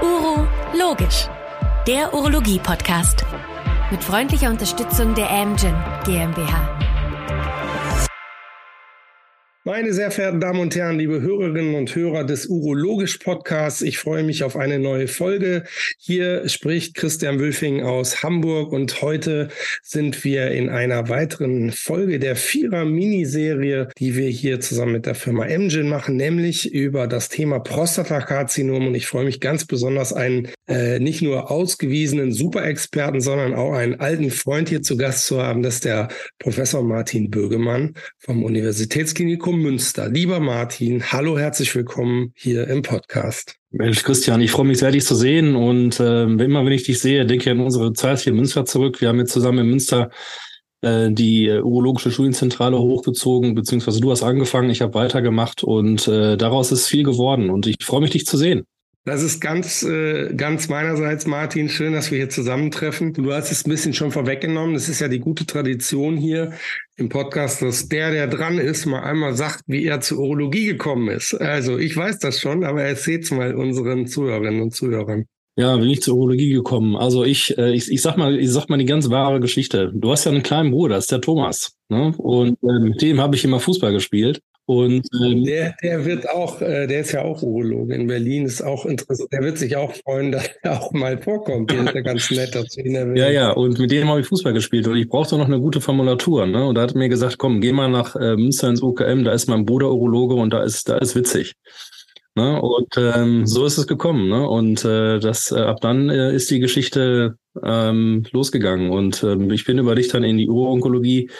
Uro Logisch, der Urologie-Podcast. Mit freundlicher Unterstützung der Amgen GmbH. Meine sehr verehrten Damen und Herren, liebe Hörerinnen und Hörer des Urologisch Podcasts, ich freue mich auf eine neue Folge. Hier spricht Christian Wülfing aus Hamburg und heute sind wir in einer weiteren Folge der Vierer Miniserie, die wir hier zusammen mit der Firma Amgen machen, nämlich über das Thema Prostatakarzinom und ich freue mich ganz besonders einen äh, nicht nur ausgewiesenen Superexperten, sondern auch einen alten Freund hier zu Gast zu haben, das ist der Professor Martin Bögemann vom Universitätsklinikum Münster. Lieber Martin, hallo, herzlich willkommen hier im Podcast. Mensch, Christian, ich freue mich sehr, dich zu sehen. Und äh, immer, wenn ich dich sehe, denke ich an unsere Zeit hier in Münster zurück. Wir haben jetzt zusammen in Münster äh, die äh, urologische Studienzentrale hochgezogen, beziehungsweise du hast angefangen, ich habe weitergemacht und äh, daraus ist viel geworden. Und ich freue mich, dich zu sehen. Das ist ganz, äh, ganz meinerseits, Martin. Schön, dass wir hier zusammentreffen. Du hast es ein bisschen schon vorweggenommen. Das ist ja die gute Tradition hier im Podcast, dass der, der dran ist, mal einmal sagt, wie er zur Urologie gekommen ist. Also ich weiß das schon, aber erzähl's mal unseren Zuhörerinnen und Zuhörern. Ja, bin ich zur Urologie gekommen. Also ich, äh, ich, ich sag mal, ich sag mal die ganz wahre Geschichte. Du hast ja einen kleinen Bruder, das ist der Thomas. Ne? Und äh, mit dem habe ich immer Fußball gespielt. Und ähm, der, der wird auch, äh, der ist ja auch Urologe in Berlin, ist auch interessant. Der wird sich auch freuen, dass er auch mal vorkommt. Der ist ja ganz nett, dass ihn erwähnt. Ja, ja, und mit dem habe ich Fußball gespielt und ich brauchte noch eine gute Formulatur. Ne? Und da hat er mir gesagt, komm, geh mal nach äh, Münster ins UKM, da ist mein Bruder Urologe und da ist, da ist witzig. Ne? Und ähm, so ist es gekommen. Ne? Und äh, das äh, ab dann äh, ist die Geschichte ähm, losgegangen. Und ähm, ich bin über dich dann in die Uro-Onkologie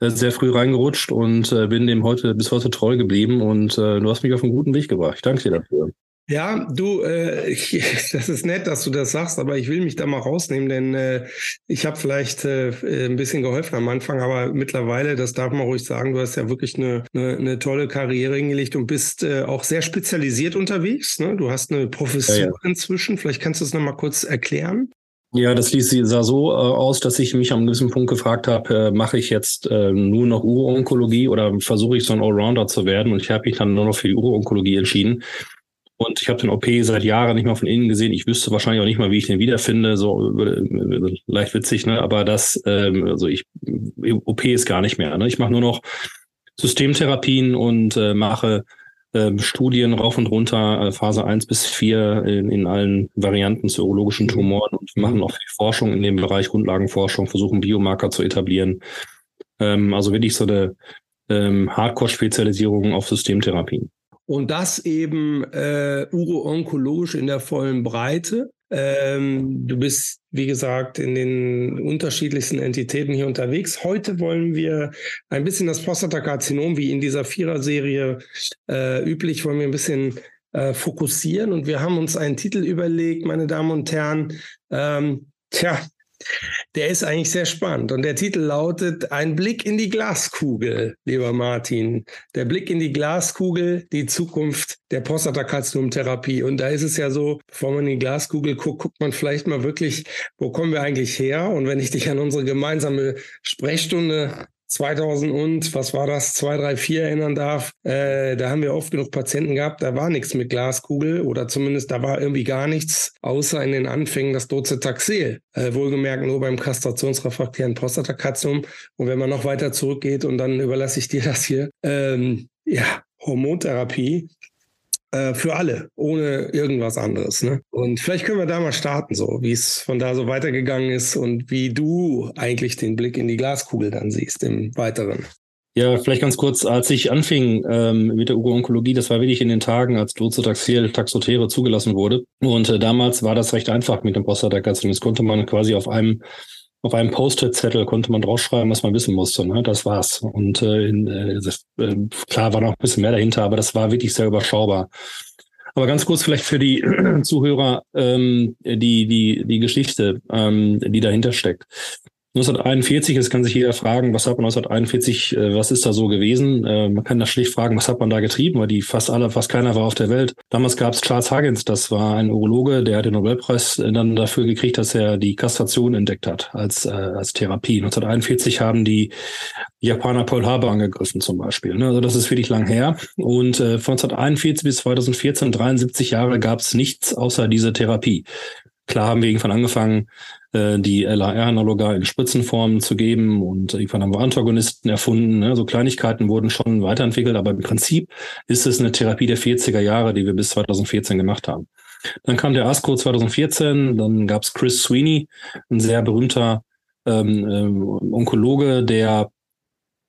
sehr früh reingerutscht und äh, bin dem heute bis heute treu geblieben und äh, du hast mich auf einen guten Weg gebracht. Ich danke dir dafür. Ja, du, äh, ich, das ist nett, dass du das sagst, aber ich will mich da mal rausnehmen, denn äh, ich habe vielleicht äh, ein bisschen geholfen am Anfang, aber mittlerweile, das darf man ruhig sagen, du hast ja wirklich eine, eine, eine tolle Karriere hingelegt und bist äh, auch sehr spezialisiert unterwegs. Ne? Du hast eine Professur ja, ja. inzwischen. Vielleicht kannst du es nochmal kurz erklären. Ja, das ließ, sah so äh, aus, dass ich mich am gewissen Punkt gefragt habe, äh, mache ich jetzt äh, nur noch Uro-Onkologie oder versuche ich so ein Allrounder zu werden? Und ich habe mich dann nur noch für die Uro-Onkologie entschieden. Und ich habe den OP seit Jahren nicht mehr von innen gesehen. Ich wüsste wahrscheinlich auch nicht mal, wie ich den wiederfinde. So leicht witzig, ne? Aber das, ähm, also ich OP ist gar nicht mehr. Ne? Ich mache nur noch Systemtherapien und äh, mache ähm, Studien rauf und runter, äh, Phase 1 bis 4 in, in allen Varianten zu urologischen Tumoren und machen auch viel Forschung in dem Bereich Grundlagenforschung, versuchen Biomarker zu etablieren. Ähm, also wirklich so eine ähm, Hardcore-Spezialisierung auf Systemtherapien. Und das eben äh, uro-onkologisch in der vollen Breite. Ähm, du bist, wie gesagt, in den unterschiedlichsten Entitäten hier unterwegs. Heute wollen wir ein bisschen das Prostatakarzinom, wie in dieser Vierer-Serie äh, üblich, wollen wir ein bisschen äh, fokussieren. Und wir haben uns einen Titel überlegt, meine Damen und Herren. Ähm, tja, der ist eigentlich sehr spannend. Und der Titel lautet Ein Blick in die Glaskugel, lieber Martin. Der Blick in die Glaskugel, die Zukunft der Prostatakarzinomtherapie. Und da ist es ja so, bevor man in die Glaskugel guckt, guckt man vielleicht mal wirklich, wo kommen wir eigentlich her? Und wenn ich dich an unsere gemeinsame Sprechstunde 2000 und was war das, 2, 3, 4 erinnern darf, äh, da haben wir oft genug Patienten gehabt, da war nichts mit Glaskugel oder zumindest da war irgendwie gar nichts, außer in den Anfängen das Docetaxel. Äh, wohlgemerkt nur beim kastrationsrefraktären Prostatakarzinom. Und wenn man noch weiter zurückgeht und dann überlasse ich dir das hier, ähm, ja, Hormontherapie, äh, für alle, ohne irgendwas anderes. Ne? Und vielleicht können wir da mal starten, so wie es von da so weitergegangen ist und wie du eigentlich den Blick in die Glaskugel dann siehst im Weiteren. Ja, vielleicht ganz kurz, als ich anfing ähm, mit der Uro-Onkologie, das war wirklich in den Tagen, als Docetaxel Taxotere zugelassen wurde. Und äh, damals war das recht einfach mit dem Prostatakarzinom. Das konnte man quasi auf einem auf einem Post-it-Zettel konnte man draufschreiben, was man wissen musste. Ne? Das war's. Und äh, in, äh, das, äh, klar war noch ein bisschen mehr dahinter, aber das war wirklich sehr überschaubar. Aber ganz kurz vielleicht für die Zuhörer ähm, die die die Geschichte, ähm, die dahinter steckt. 1941, jetzt kann sich jeder fragen, was hat man 1941, äh, was ist da so gewesen? Äh, man kann das schlicht fragen, was hat man da getrieben, weil die fast alle, fast keiner war auf der Welt. Damals gab es Charles Huggins, das war ein Urologe, der hat den Nobelpreis äh, dann dafür gekriegt, dass er die Kastration entdeckt hat als, als Therapie. 1941 haben die Japaner Pearl Harbor angegriffen zum Beispiel. Ne? Also das ist wirklich lang her. Und von 1941 bis 2014, 73 Jahre, gab es nichts außer diese Therapie. Klar haben wir irgendwann angefangen, äh, die LAR-Analoga in Spritzenformen zu geben und irgendwann haben wir Antagonisten erfunden. Ne? So Kleinigkeiten wurden schon weiterentwickelt, aber im Prinzip ist es eine Therapie der 40er Jahre, die wir bis 2014 gemacht haben. Dann kam der ASCO 2014, dann gab es Chris Sweeney, ein sehr berühmter ähm, ähm, Onkologe, der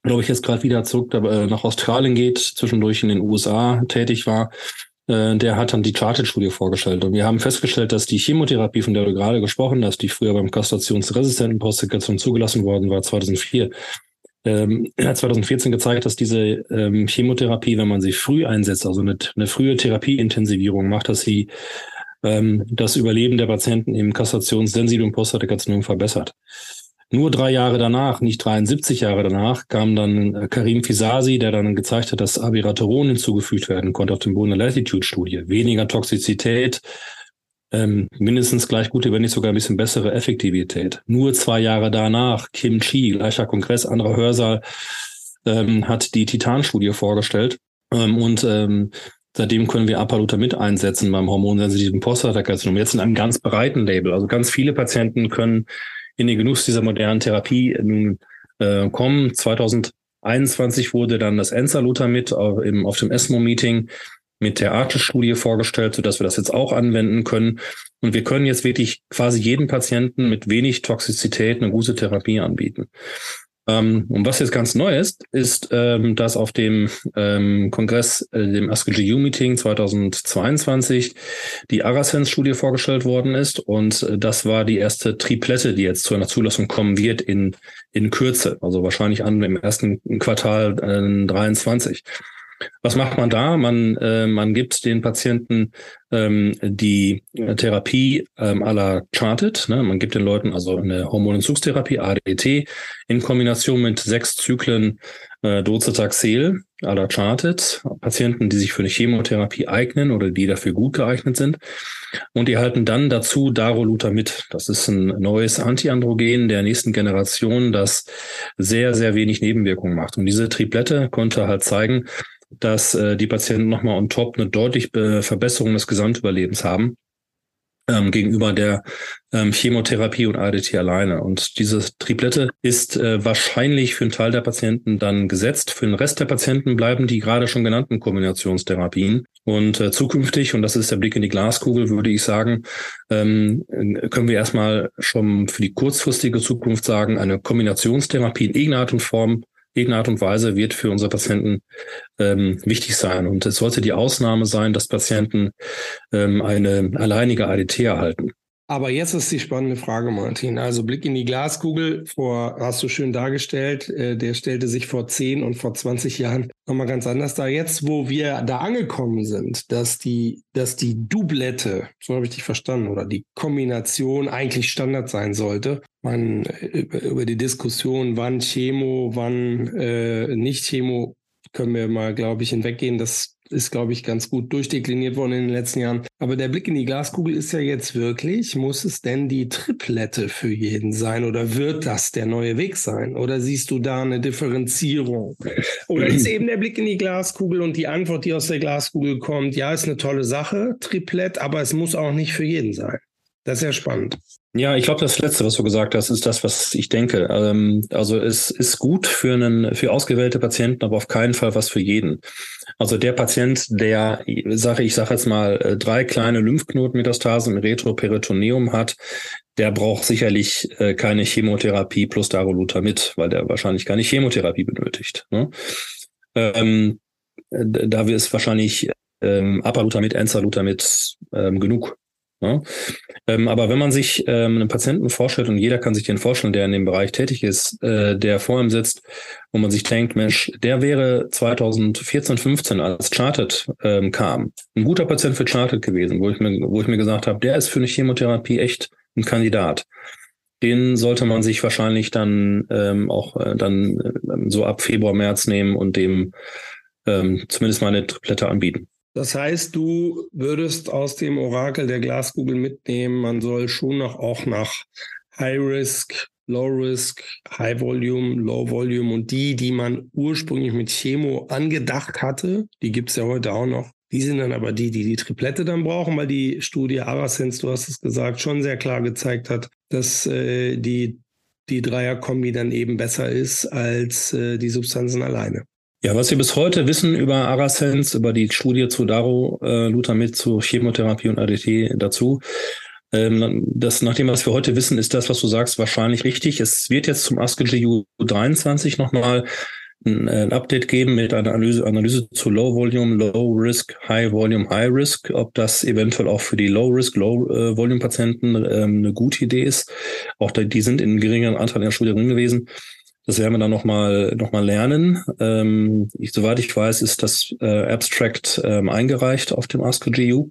glaube ich, jetzt gerade wieder zurück äh, nach Australien geht, zwischendurch in den USA tätig war der hat dann die Charted-Studie vorgestellt. Und wir haben festgestellt, dass die Chemotherapie, von der du gerade gesprochen hast, die früher beim kastrationsresistenten Prostatation zugelassen worden war, 2004, ähm, hat 2014 gezeigt, dass diese ähm, Chemotherapie, wenn man sie früh einsetzt, also eine, eine frühe Therapieintensivierung macht, dass sie ähm, das Überleben der Patienten im kastrationssensiblen Prostatakarzinom verbessert. Nur drei Jahre danach, nicht 73 Jahre danach, kam dann äh, Karim Fisasi, der dann gezeigt hat, dass Abiraterol hinzugefügt werden konnte auf dem Boden der Latitude-Studie. Weniger Toxizität, ähm, mindestens gleich gute, wenn nicht sogar ein bisschen bessere Effektivität. Nur zwei Jahre danach, Kim Chi, gleicher Kongress, anderer Hörsaal, ähm, hat die Titan-Studie vorgestellt. Ähm, und ähm, Seitdem können wir Apalutamid einsetzen beim hormonsensitiven Prostatakarzinom. Jetzt in einem ganz breiten Label. Also ganz viele Patienten können in den Genuss dieser modernen Therapie nun äh, kommen. 2021 wurde dann das Enzalutamid auf, eben auf dem ESMO-Meeting mit der Arte-Studie vorgestellt, sodass wir das jetzt auch anwenden können. Und wir können jetzt wirklich quasi jedem Patienten mit wenig Toxizität eine gute Therapie anbieten. Ähm, und was jetzt ganz neu ist, ist, ähm, dass auf dem ähm, Kongress, äh, dem ASCO-GU-Meeting 2022, die Arasens-Studie vorgestellt worden ist. Und äh, das war die erste Triplette, die jetzt zu einer Zulassung kommen wird in, in Kürze, also wahrscheinlich an im ersten Quartal äh, 23. Was macht man da? Man, äh, man gibt den Patienten ähm, die Therapie ähm, la Charted. Ne? Man gibt den Leuten also eine Hormonentzugstherapie, ADT, in Kombination mit sechs Zyklen äh, Docetaxel la Charted. Patienten, die sich für eine Chemotherapie eignen oder die dafür gut geeignet sind. Und die erhalten dann dazu Darolutamid. Das ist ein neues Antiandrogen der nächsten Generation, das sehr, sehr wenig Nebenwirkungen macht. Und diese Triplette konnte halt zeigen, dass äh, die Patienten nochmal on top eine deutliche äh, Verbesserung des Gesamtüberlebens haben ähm, gegenüber der ähm, Chemotherapie und ADT alleine. Und diese Triplette ist äh, wahrscheinlich für einen Teil der Patienten dann gesetzt. Für den Rest der Patienten bleiben die gerade schon genannten Kombinationstherapien. Und äh, zukünftig, und das ist der Blick in die Glaskugel, würde ich sagen, ähm, können wir erstmal schon für die kurzfristige Zukunft sagen, eine Kombinationstherapie in irgendeiner Art und Form irgendeine Art und Weise wird für unsere Patienten ähm, wichtig sein. Und es sollte die Ausnahme sein, dass Patienten ähm, eine alleinige ADT erhalten. Aber jetzt ist die spannende Frage, Martin. Also Blick in die Glaskugel, vor, hast du schön dargestellt, äh, der stellte sich vor 10 und vor 20 Jahren nochmal ganz anders dar. Jetzt, wo wir da angekommen sind, dass die, dass die Doublette, so habe ich dich verstanden, oder die Kombination eigentlich Standard sein sollte. Man äh, über die Diskussion, wann Chemo, wann äh, nicht Chemo, können wir mal, glaube ich, hinweggehen. Das ist, glaube ich, ganz gut durchdekliniert worden in den letzten Jahren. Aber der Blick in die Glaskugel ist ja jetzt wirklich, muss es denn die Triplette für jeden sein oder wird das der neue Weg sein? Oder siehst du da eine Differenzierung? Oder ist eben der Blick in die Glaskugel und die Antwort, die aus der Glaskugel kommt, ja, ist eine tolle Sache, Triplett, aber es muss auch nicht für jeden sein. Das ist ja spannend. Ja, ich glaube, das Letzte, was du gesagt hast, ist das, was ich denke. Ähm, also es ist gut für einen, für ausgewählte Patienten, aber auf keinen Fall was für jeden. Also der Patient, der, sage ich sage jetzt mal, äh, drei kleine Lymphknotenmetastasen im Retroperitoneum hat, der braucht sicherlich äh, keine Chemotherapie plus Darolutamid, weil der wahrscheinlich keine Chemotherapie benötigt. Ne? Ähm, da ist wahrscheinlich ähm, Apalutamid, Enzalutamid ähm, genug. Ja? Ähm, aber wenn man sich ähm, einen Patienten vorstellt und jeder kann sich den vorstellen, der in dem Bereich tätig ist, äh, der vor ihm sitzt, wo man sich denkt, Mensch, der wäre 2014, 15 als Charted ähm, kam, ein guter Patient für Charted gewesen, wo ich mir, wo ich mir gesagt habe, der ist für eine Chemotherapie echt ein Kandidat. Den sollte man sich wahrscheinlich dann ähm, auch äh, dann äh, so ab Februar, März nehmen und dem ähm, zumindest mal eine Triplette anbieten. Das heißt, du würdest aus dem Orakel der Glaskugel mitnehmen, man soll schon noch auch nach High Risk, Low Risk, High Volume, Low Volume und die, die man ursprünglich mit Chemo angedacht hatte, die gibt es ja heute auch noch, die sind dann aber die, die die Triplette dann brauchen, weil die Studie Arasens, du hast es gesagt, schon sehr klar gezeigt hat, dass äh, die, die Dreierkombi dann eben besser ist als äh, die Substanzen alleine. Ja, was wir bis heute wissen über Arasens, über die Studie zu Daro, äh, Lutamid, zu Chemotherapie und ADT dazu, ähm, das, nach dem, was wir heute wissen, ist das, was du sagst, wahrscheinlich richtig. Es wird jetzt zum ASCII 23 nochmal ein, ein Update geben mit einer Analyse, Analyse zu Low Volume, Low Risk, High Volume, High Risk, ob das eventuell auch für die Low Risk, Low äh, Volume Patienten ähm, eine gute Idee ist. Auch da, die sind in geringeren Anteil in der Studie drin gewesen. Das werden wir dann nochmal noch mal lernen. Ähm, ich, soweit ich weiß, ist das äh, Abstract ähm, eingereicht auf dem ASCO-GU.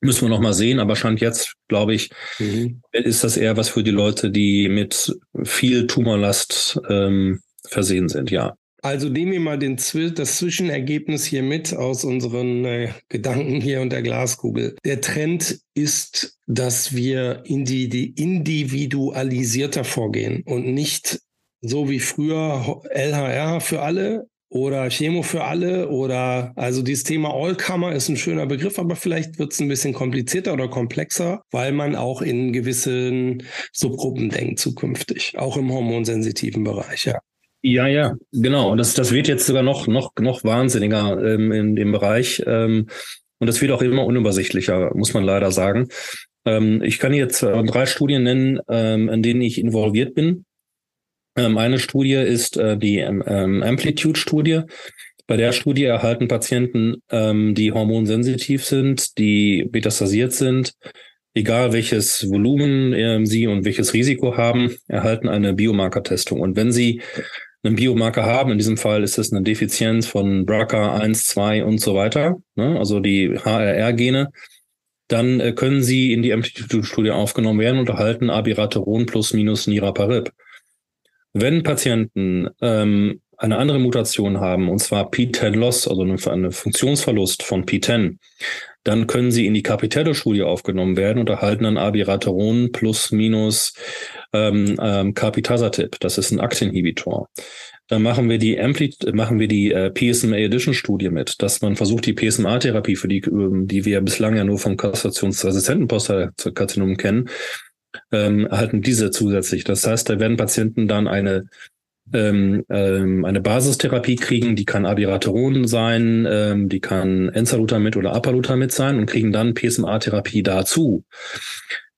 Müssen wir noch mal sehen, aber Stand jetzt, glaube ich, mhm. ist das eher was für die Leute, die mit viel Tumorlast ähm, versehen sind, ja. Also nehmen wir mal den, das Zwischenergebnis hier mit aus unseren äh, Gedanken hier und der Glaskugel. Der Trend ist, dass wir individualisierter vorgehen und nicht so wie früher LHR für alle oder Chemo für alle oder also dieses Thema Allcomer ist ein schöner Begriff, aber vielleicht wird es ein bisschen komplizierter oder komplexer, weil man auch in gewissen Subgruppen denkt zukünftig, auch im hormonsensitiven Bereich, ja. Ja, ja, genau. Und das, das wird jetzt sogar noch, noch, noch wahnsinniger ähm, in dem Bereich. Ähm, und das wird auch immer unübersichtlicher, muss man leider sagen. Ähm, ich kann jetzt äh, drei Studien nennen, ähm, in denen ich involviert bin. Ähm, eine Studie ist äh, die ähm, ähm, Amplitude-Studie. Bei der Studie erhalten Patienten, ähm, die hormonsensitiv sind, die metastasiert sind, egal welches Volumen äh, sie und welches Risiko haben, erhalten eine Biomarkertestung. Und wenn sie einen Biomarker haben, in diesem Fall ist es eine Defizienz von BRCA 1, 2 und so weiter, ne? also die HRR-Gene, dann äh, können sie in die Amplitude-Studie aufgenommen werden und erhalten Abiraterone plus minus Niraparib. Wenn Patienten ähm, eine andere Mutation haben, und zwar P10-Loss, also eine, eine Funktionsverlust von P10, dann können sie in die Capitello-Studie aufgenommen werden und erhalten dann Abiraterone plus minus ähm, ähm, Capitazatab. Das ist ein Aktinhibitor. Dann machen wir die Ampli machen wir die äh, PSMA Edition Studie mit, dass man versucht, die PSMA-Therapie, für die, ähm, die wir bislang ja nur vom kastrationsresistenten Prostatakarzinom kennen, ähm, erhalten diese zusätzlich. Das heißt, da werden Patienten dann eine ähm, ähm, eine Basistherapie kriegen, die kann Abiraterone sein, ähm, die kann Enzalutamid oder Apalutamid sein und kriegen dann PSMA-Therapie dazu.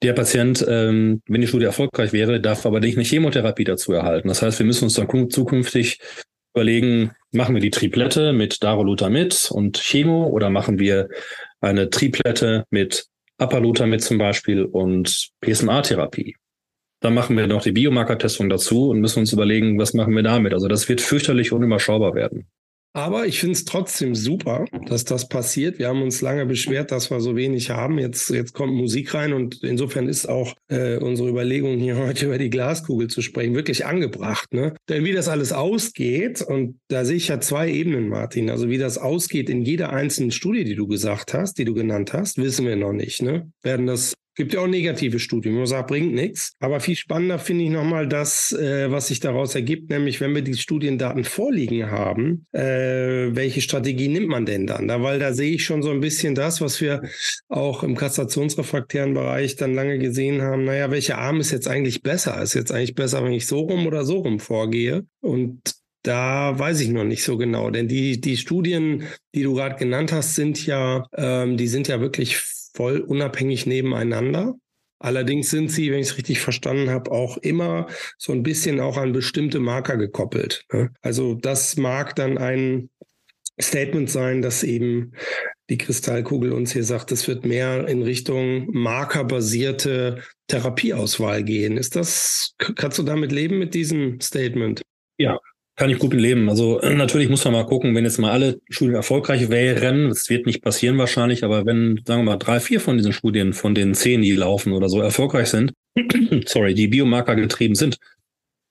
Der Patient, ähm, wenn die Studie erfolgreich wäre, darf aber nicht eine Chemotherapie dazu erhalten. Das heißt, wir müssen uns dann zukünftig überlegen, machen wir die Triplette mit Darolutamid und Chemo oder machen wir eine Triplette mit Apalutamid zum Beispiel und PSMA-Therapie. Dann machen wir noch die Biomarkertestung dazu und müssen uns überlegen, was machen wir damit. Also das wird fürchterlich unüberschaubar werden. Aber ich finde es trotzdem super, dass das passiert. Wir haben uns lange beschwert, dass wir so wenig haben. Jetzt, jetzt kommt Musik rein und insofern ist auch äh, unsere Überlegung, hier heute über die Glaskugel zu sprechen, wirklich angebracht. Ne? Denn wie das alles ausgeht, und da sehe ich ja zwei Ebenen, Martin. Also wie das ausgeht in jeder einzelnen Studie, die du gesagt hast, die du genannt hast, wissen wir noch nicht. Ne? Werden das Gibt ja auch negative Studien, man sagt, bringt nichts. Aber viel spannender finde ich nochmal das, äh, was sich daraus ergibt, nämlich wenn wir die Studiendaten vorliegen haben, äh, welche Strategie nimmt man denn dann? Da, weil da sehe ich schon so ein bisschen das, was wir auch im kastrationsrefraktären Bereich dann lange gesehen haben. Naja, welcher Arm ist jetzt eigentlich besser? Ist jetzt eigentlich besser, wenn ich so rum oder so rum vorgehe? Und da weiß ich noch nicht so genau, denn die, die Studien, die du gerade genannt hast, sind ja, ähm, die sind ja wirklich voll unabhängig nebeneinander. Allerdings sind sie, wenn ich es richtig verstanden habe, auch immer so ein bisschen auch an bestimmte Marker gekoppelt. Ne? Also das mag dann ein Statement sein, dass eben die Kristallkugel uns hier sagt, es wird mehr in Richtung markerbasierte Therapieauswahl gehen. Ist das, kannst du damit leben mit diesem Statement? Ja, kann ich gut leben. Also natürlich muss man mal gucken, wenn jetzt mal alle Studien erfolgreich wären, das wird nicht passieren wahrscheinlich, aber wenn, sagen wir mal, drei, vier von diesen Studien, von den zehn, die laufen oder so, erfolgreich sind, sorry, die Biomarker getrieben sind,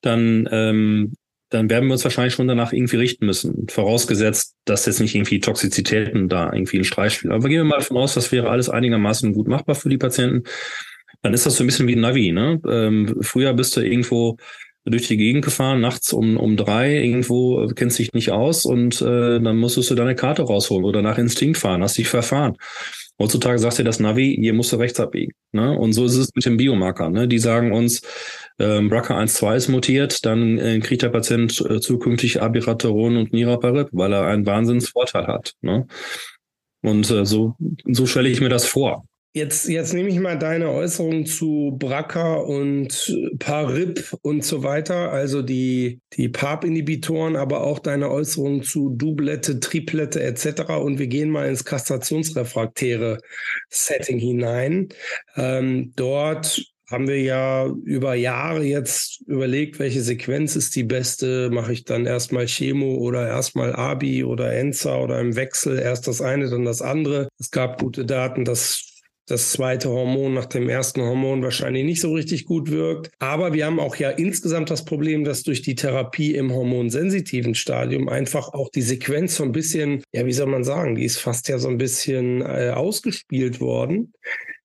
dann, ähm, dann werden wir uns wahrscheinlich schon danach irgendwie richten müssen. Vorausgesetzt, dass jetzt nicht irgendwie Toxizitäten da irgendwie einen Streich spielen. Aber gehen wir mal davon aus, das wäre alles einigermaßen gut machbar für die Patienten. Dann ist das so ein bisschen wie ein Navi. Ne? Ähm, früher bist du irgendwo durch die Gegend gefahren, nachts um, um drei, irgendwo äh, kennst dich nicht aus und äh, dann musstest du deine Karte rausholen oder nach Instinkt fahren, hast dich verfahren. Heutzutage sagt dir das Navi, hier musst du rechts abbiegen. Ne? Und so ist es mit den Biomarkern. Ne? Die sagen uns, ähm, BRCA1-2 ist mutiert, dann äh, kriegt der Patient äh, zukünftig Abiraterol und Niraparib, weil er einen Wahnsinnsvorteil hat. Ne? Und äh, so, so stelle ich mir das vor. Jetzt, jetzt nehme ich mal deine Äußerung zu BRCA und PARIP und so weiter, also die, die PARP-Inhibitoren, aber auch deine Äußerung zu Doublette, Triplette etc. Und wir gehen mal ins kastrationsrefraktäre Setting hinein. Ähm, dort haben wir ja über Jahre jetzt überlegt, welche Sequenz ist die beste. Mache ich dann erstmal Chemo oder erstmal ABI oder ENSA oder im Wechsel erst das eine, dann das andere. Es gab gute Daten, dass das zweite Hormon nach dem ersten Hormon wahrscheinlich nicht so richtig gut wirkt. Aber wir haben auch ja insgesamt das Problem, dass durch die Therapie im hormonsensitiven Stadium einfach auch die Sequenz so ein bisschen, ja, wie soll man sagen, die ist fast ja so ein bisschen äh, ausgespielt worden.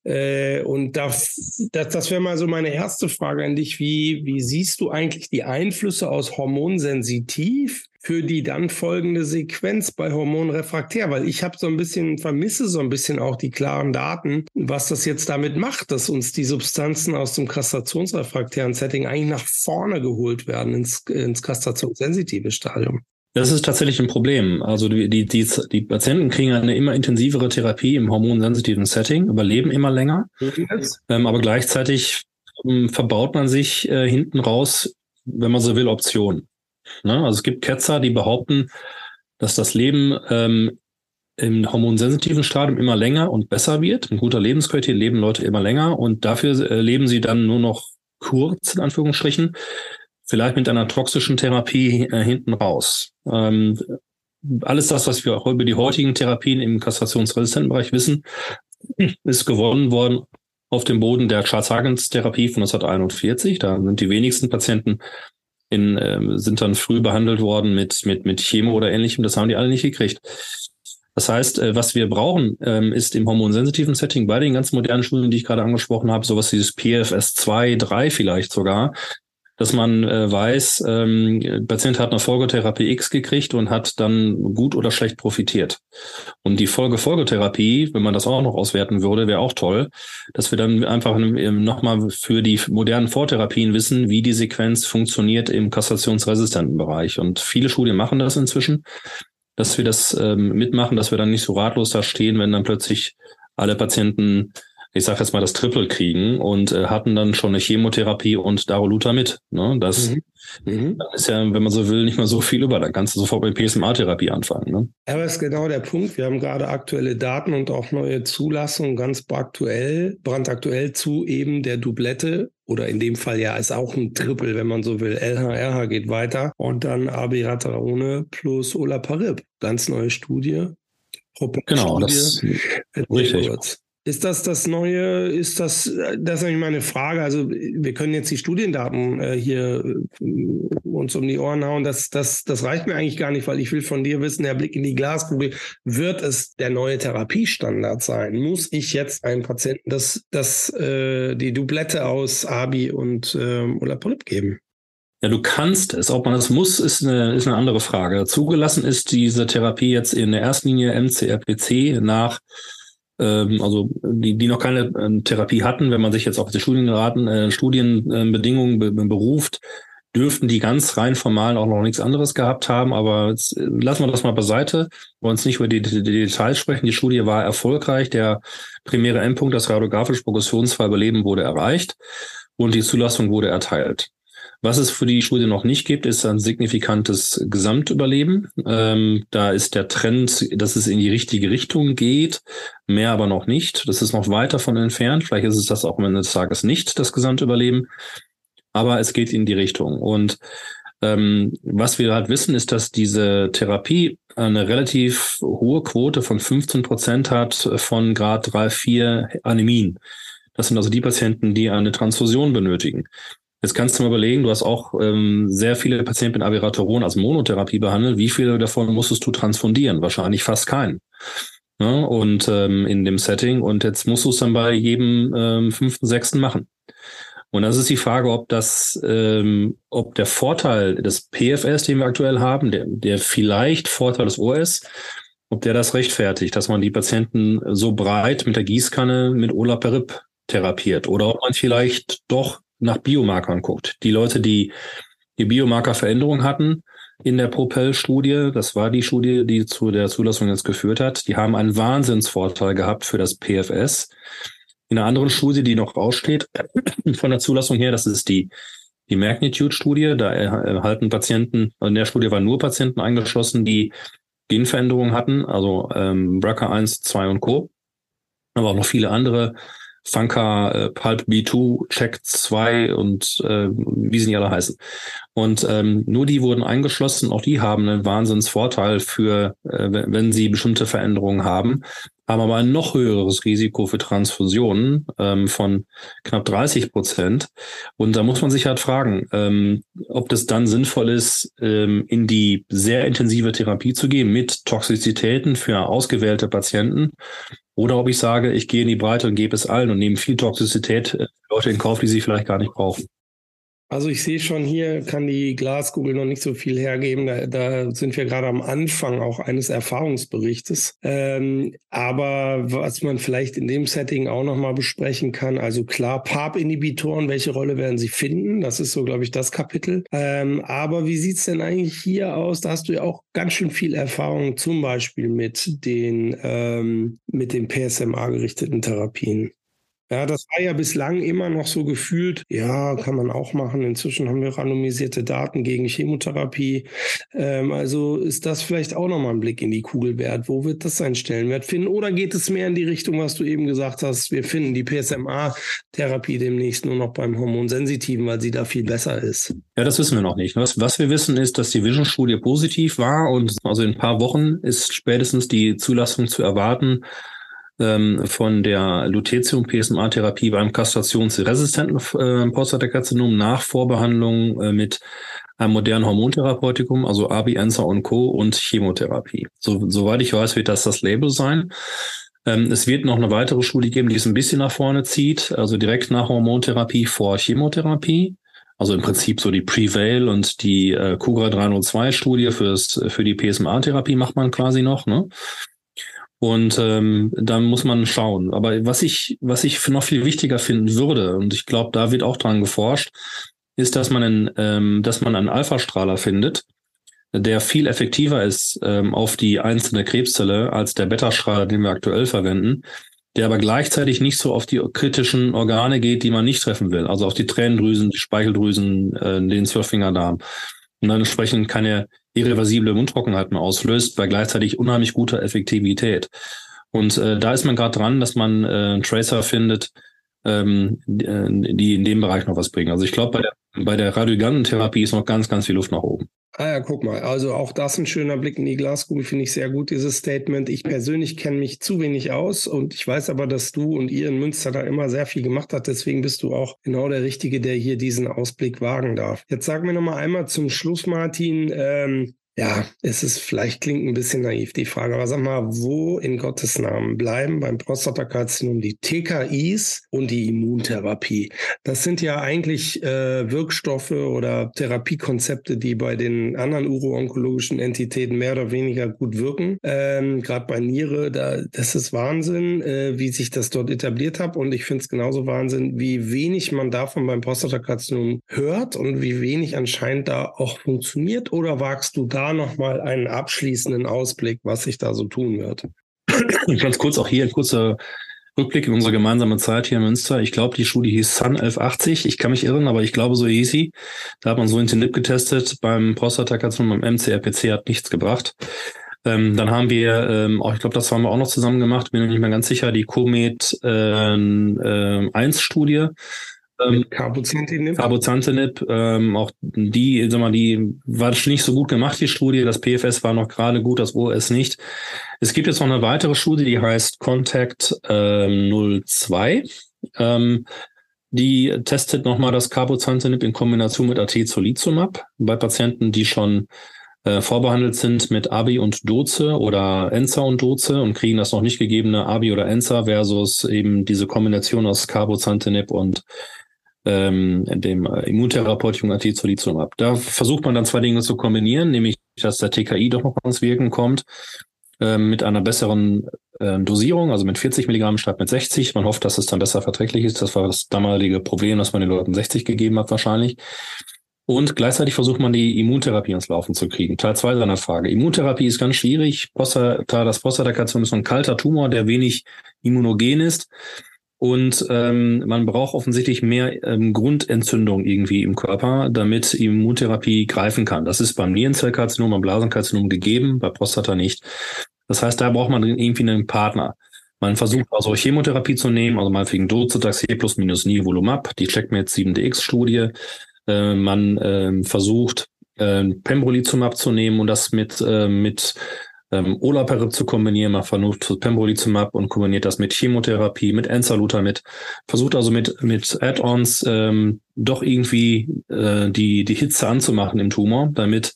Äh, und das, das, das wäre mal so meine erste Frage an dich. Wie, wie siehst du eigentlich die Einflüsse aus hormonsensitiv für die dann folgende Sequenz bei Hormonrefraktär? Weil ich habe so ein bisschen, vermisse so ein bisschen auch die klaren Daten, was das jetzt damit macht, dass uns die Substanzen aus dem kastrationsrefraktären Setting eigentlich nach vorne geholt werden ins, ins kastrationssensitive Stadium. Das ist tatsächlich ein Problem. Also die, die, die, die Patienten kriegen eine immer intensivere Therapie im hormonsensitiven Setting, überleben immer länger. Ähm, aber gleichzeitig ähm, verbaut man sich äh, hinten raus, wenn man so will, Optionen. Ne? Also es gibt Ketzer, die behaupten, dass das Leben ähm, im hormonsensitiven Stadium immer länger und besser wird. Ein guter Lebensqualität leben Leute immer länger und dafür äh, leben sie dann nur noch kurz, in Anführungsstrichen, vielleicht mit einer toxischen Therapie äh, hinten raus. Ähm, alles das, was wir auch über die heutigen Therapien im kastrationsresistenten Bereich wissen, ist gewonnen worden auf dem Boden der Charles-Hagens-Therapie von 1941. Da sind die wenigsten Patienten in, äh, sind dann früh behandelt worden mit, mit, mit Chemo oder ähnlichem. Das haben die alle nicht gekriegt. Das heißt, äh, was wir brauchen, ähm, ist im hormonsensitiven Setting bei den ganz modernen Studien, die ich gerade angesprochen habe, sowas wie das PFS 2, 3 vielleicht sogar, dass man äh, weiß, ähm, Patient hat eine Folgetherapie X gekriegt und hat dann gut oder schlecht profitiert. Und die Folge-Folgetherapie, wenn man das auch noch auswerten würde, wäre auch toll, dass wir dann einfach nochmal für die modernen Vortherapien wissen, wie die Sequenz funktioniert im kastrationsresistenten Bereich. Und viele Studien machen das inzwischen, dass wir das ähm, mitmachen, dass wir dann nicht so ratlos da stehen, wenn dann plötzlich alle Patienten ich sage jetzt mal, das Triple kriegen und äh, hatten dann schon eine Chemotherapie und Darolutamid. Ne? Das mhm. Mhm. ist ja, wenn man so will, nicht mehr so viel über. Da kannst du sofort mit PSMA-Therapie anfangen. Ne? Aber das ist genau der Punkt. Wir haben gerade aktuelle Daten und auch neue Zulassungen ganz aktuell, brandaktuell zu eben der Doublette oder in dem Fall ja ist auch ein Triple, wenn man so will. LHRH geht weiter und dann Abiraterone plus Olaparib. Ganz neue Studie. Genau, das richtig. Ist das das Neue? Ist das, das ist eigentlich meine Frage. Also, wir können jetzt die Studiendaten äh, hier äh, uns um die Ohren hauen. Das, das, das reicht mir eigentlich gar nicht, weil ich will von dir wissen, der Blick in die Glaskugel, wird es der neue Therapiestandard sein? Muss ich jetzt einem Patienten das, das, äh, die Doublette aus Abi und ähm, Olaparib geben? Ja, du kannst es. Ob man es muss, ist eine, ist eine andere Frage. Zugelassen ist diese Therapie jetzt in der ersten Linie MCRPC nach ähm, also die, die noch keine äh, Therapie hatten, wenn man sich jetzt auf die Studienraten, äh, Studienbedingungen be beruft, dürften die ganz rein formal auch noch nichts anderes gehabt haben. Aber jetzt, äh, lassen wir das mal beiseite. Wollen uns nicht über die, die, die, Details sprechen. Die Studie war erfolgreich. Der primäre Endpunkt, das radiografische progressionsfrei Überleben, wurde erreicht und die Zulassung wurde erteilt. Was es für die Studie noch nicht gibt, ist ein signifikantes Gesamtüberleben. Ähm, da ist der Trend, dass es in die richtige Richtung geht, mehr aber noch nicht. Das ist noch weit davon entfernt. Vielleicht ist es das auch am Ende des Tages nicht, das Gesamtüberleben. Aber es geht in die Richtung. Und ähm, was wir halt wissen, ist, dass diese Therapie eine relativ hohe Quote von 15 Prozent hat von Grad 3, 4 Anämien. Das sind also die Patienten, die eine Transfusion benötigen. Jetzt kannst du mal überlegen, du hast auch ähm, sehr viele Patienten mit Abiraterol als Monotherapie behandelt. Wie viele davon musstest du transfundieren? Wahrscheinlich fast keinen. Ne? und ähm, in dem Setting. Und jetzt musst du es dann bei jedem ähm, fünften, sechsten machen. Und das ist die Frage, ob das, ähm, ob der Vorteil des PFS, den wir aktuell haben, der, der vielleicht Vorteil des OS, ob der das rechtfertigt, dass man die Patienten so breit mit der Gießkanne mit Olaparib therapiert oder ob man vielleicht doch nach Biomarkern guckt. Die Leute, die die Biomarkerveränderung hatten in der Propel-Studie, das war die Studie, die zu der Zulassung jetzt geführt hat, die haben einen Wahnsinnsvorteil gehabt für das PFS. In einer anderen Studie, die noch aussteht von der Zulassung her, das ist die die Magnitude-Studie. Da erhalten Patienten, in der Studie waren nur Patienten eingeschlossen, die Genveränderungen hatten, also ähm, BRCA1, 2 und Co. Aber auch noch viele andere Funka, äh, Pulp B2, Check 2 und äh, wie sie nicht alle heißen. Und ähm, nur die wurden eingeschlossen, auch die haben einen Wahnsinnsvorteil für, äh, wenn sie bestimmte Veränderungen haben, haben aber ein noch höheres Risiko für Transfusionen ähm, von knapp 30 Prozent. Und da muss man sich halt fragen, ähm, ob das dann sinnvoll ist, ähm, in die sehr intensive Therapie zu gehen mit Toxizitäten für ausgewählte Patienten oder ob ich sage, ich gehe in die Breite und gebe es allen und nehme viel Toxizität äh, Leute in Kauf, die sie vielleicht gar nicht brauchen. Also ich sehe schon hier, kann die Glaskugel noch nicht so viel hergeben. Da, da sind wir gerade am Anfang auch eines Erfahrungsberichtes. Ähm, aber was man vielleicht in dem Setting auch nochmal besprechen kann, also klar, PARP-Inhibitoren, welche Rolle werden sie finden? Das ist so, glaube ich, das Kapitel. Ähm, aber wie sieht's denn eigentlich hier aus? Da hast du ja auch ganz schön viel Erfahrung, zum Beispiel mit den, ähm, mit den PSMA-gerichteten Therapien. Ja, das war ja bislang immer noch so gefühlt, ja, kann man auch machen. Inzwischen haben wir randomisierte Daten gegen Chemotherapie. Ähm, also ist das vielleicht auch nochmal ein Blick in die Kugel wert. Wo wird das seinen Stellenwert finden? Oder geht es mehr in die Richtung, was du eben gesagt hast, wir finden die PSMA-Therapie demnächst nur noch beim Hormonsensitiven, weil sie da viel besser ist? Ja, das wissen wir noch nicht. Was, was wir wissen ist, dass die Vision-Studie positiv war und also in ein paar Wochen ist spätestens die Zulassung zu erwarten ähm, von der Lutetium-PSMA-Therapie beim kastrationsresistenten äh, Prostatakarzinom nach Vorbehandlung äh, mit einem modernen Hormontherapeutikum, also Abi-Enza und Co. und Chemotherapie. So, soweit ich weiß, wird das das Label sein. Ähm, es wird noch eine weitere Studie geben, die es ein bisschen nach vorne zieht, also direkt nach Hormontherapie vor Chemotherapie. Also im Prinzip so die Prevail und die äh, Kugra 302 Studie fürs, für die PSMA-Therapie macht man quasi noch. Ne? Und ähm, dann muss man schauen. Aber was ich, was ich noch viel wichtiger finden würde, und ich glaube, da wird auch dran geforscht, ist, dass man einen, ähm, dass man einen Alpha-Strahler findet, der viel effektiver ist ähm, auf die einzelne Krebszelle als der Beta-Strahler, den wir aktuell verwenden, der aber gleichzeitig nicht so auf die kritischen Organe geht, die man nicht treffen will, also auf die Tränendrüsen, die Speicheldrüsen, äh, den Zwölffingerdarm. Und dann entsprechend keine irreversible Mundtrockenheit mehr auslöst, bei gleichzeitig unheimlich guter Effektivität. Und äh, da ist man gerade dran, dass man äh, Tracer findet, ähm, äh, die in dem Bereich noch was bringen. Also ich glaube, bei der, bei der Radiogantentherapie ist noch ganz, ganz viel Luft nach oben. Ah ja, guck mal. Also auch das ein schöner Blick in die Glaskugel, finde ich sehr gut, dieses Statement. Ich persönlich kenne mich zu wenig aus und ich weiß aber, dass du und ihr in Münster da immer sehr viel gemacht habt. Deswegen bist du auch genau der Richtige, der hier diesen Ausblick wagen darf. Jetzt sag mir noch mal einmal zum Schluss, Martin, ähm, ja, es ist vielleicht klingt ein bisschen naiv die Frage, aber sag mal, wo in Gottes Namen bleiben beim Prostatakarzinom die TKIs und die Immuntherapie? Das sind ja eigentlich äh, Wirkstoffe oder Therapiekonzepte, die bei den anderen uroonkologischen Entitäten mehr oder weniger gut wirken. Ähm, Gerade bei Niere, da, das ist Wahnsinn, äh, wie sich das dort etabliert hat. Und ich finde es genauso Wahnsinn, wie wenig man davon beim Prostatakarzinom hört und wie wenig anscheinend da auch funktioniert. Oder wagst du da nochmal einen abschließenden Ausblick, was sich da so tun wird. Ganz kurz auch hier ein kurzer Rückblick in unsere gemeinsame Zeit hier in Münster. Ich glaube, die Studie hieß Sun 1180. Ich kann mich irren, aber ich glaube, so hieß sie. Da hat man so Intinib getestet. Beim Prostatakarzinom, beim MCRPC hat nichts gebracht. Ähm, dann haben wir, ähm, auch, ich glaube, das haben wir auch noch zusammen gemacht, bin mir nicht mehr ganz sicher, die Comet äh, äh, 1 Studie. Ähm, Carbozantinib. Carbozantinib, ähm, auch die, sag mal, die war nicht so gut gemacht, die Studie. Das PFS war noch gerade gut, das OS nicht. Es gibt jetzt noch eine weitere Studie, die heißt Contact ähm, 02. Ähm, die testet nochmal das Carbozantinib in Kombination mit Atezolizumab bei Patienten, die schon äh, vorbehandelt sind mit Abi und Doze oder Enza und Doze und kriegen das noch nicht gegebene Abi oder Enza versus eben diese Kombination aus Carbozantinib und ähm, dem Immuntherapeutikum Atezolizumab. Da versucht man dann zwei Dinge zu kombinieren, nämlich dass der TKI doch noch ans Wirken kommt äh, mit einer besseren äh, Dosierung, also mit 40 Milligramm statt mit 60. Man hofft, dass es dann besser verträglich ist. Das war das damalige Problem, dass man den Leuten 60 gegeben hat wahrscheinlich. Und gleichzeitig versucht man die Immuntherapie ins Laufen zu kriegen. Teil zwei seiner Frage. Immuntherapie ist ganz schwierig. Prostata, das Prostatakarzinom ist so ein kalter Tumor, der wenig immunogen ist. Und ähm, man braucht offensichtlich mehr ähm, Grundentzündung irgendwie im Körper, damit Immuntherapie greifen kann. Das ist beim Nierenzellkarzinom, beim Blasenkarzinom gegeben, bei Prostata nicht. Das heißt, da braucht man irgendwie einen Partner. Man versucht also Chemotherapie zu nehmen, also meinetwegen Docetaxel plus minus Nivolumab, die Checkmate 7DX-Studie. Äh, man äh, versucht, äh, Pembrolizumab zu nehmen und das mit, äh, mit ähm, Olaparib zu kombinieren. Man versucht Pembrolizumab und kombiniert das mit Chemotherapie, mit Enzalutamid. Versucht also mit, mit Add-ons ähm, doch irgendwie äh, die, die Hitze anzumachen im Tumor, damit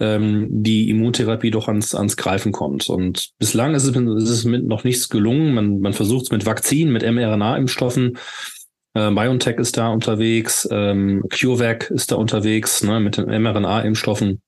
ähm, die Immuntherapie doch ans, ans Greifen kommt. Und bislang ist es, ist es mit noch nichts gelungen. Man, man versucht es mit Vakzinen, mit mRNA-Impfstoffen. Äh, BioNTech ist da unterwegs, ähm, CureVac ist da unterwegs ne, mit den mRNA-Impfstoffen.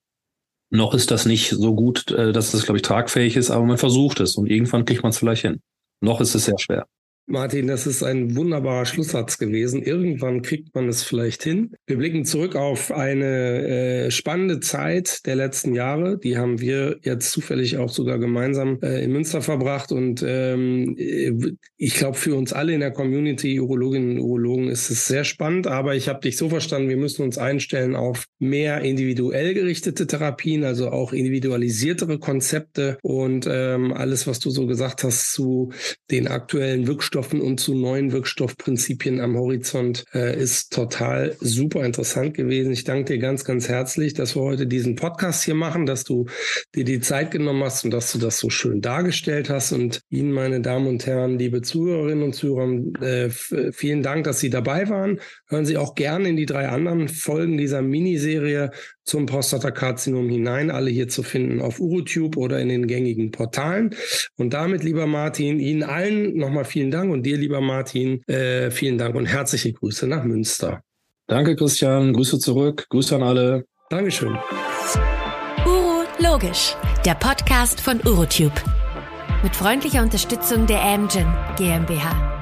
Noch ist das nicht so gut, äh, dass es, glaube ich, tragfähig ist, aber man versucht es und irgendwann kriegt man es vielleicht hin. Noch ist es sehr schwer. Martin, das ist ein wunderbarer Schlusssatz gewesen. Irgendwann kriegt man es vielleicht hin. Wir blicken zurück auf eine äh, spannende Zeit der letzten Jahre. Die haben wir jetzt zufällig auch sogar gemeinsam äh, in Münster verbracht. Und ähm, äh, ich glaube, für uns alle in der Community, Urologinnen und Urologen, ist es sehr spannend. Aber ich habe dich so verstanden, wir müssen uns einstellen auf mehr individuell gerichtete Therapien, also auch individualisiertere Konzepte und ähm, alles, was du so gesagt hast zu den aktuellen Wirkstoffen Wirkstoffen und zu neuen Wirkstoffprinzipien am Horizont äh, ist total super interessant gewesen. Ich danke dir ganz, ganz herzlich, dass wir heute diesen Podcast hier machen, dass du dir die Zeit genommen hast und dass du das so schön dargestellt hast. Und Ihnen, meine Damen und Herren, liebe Zuhörerinnen und Zuhörer, äh, vielen Dank, dass Sie dabei waren. Hören Sie auch gerne in die drei anderen Folgen dieser Miniserie zum Prostatakarzinom hinein, alle hier zu finden auf UroTube oder in den gängigen Portalen. Und damit, lieber Martin, Ihnen allen nochmal vielen Dank und dir, lieber Martin, äh, vielen Dank und herzliche Grüße nach Münster. Danke, Christian. Grüße zurück. Grüße an alle. Dankeschön. Uro Logisch, der Podcast von UroTube. Mit freundlicher Unterstützung der Amgen GmbH.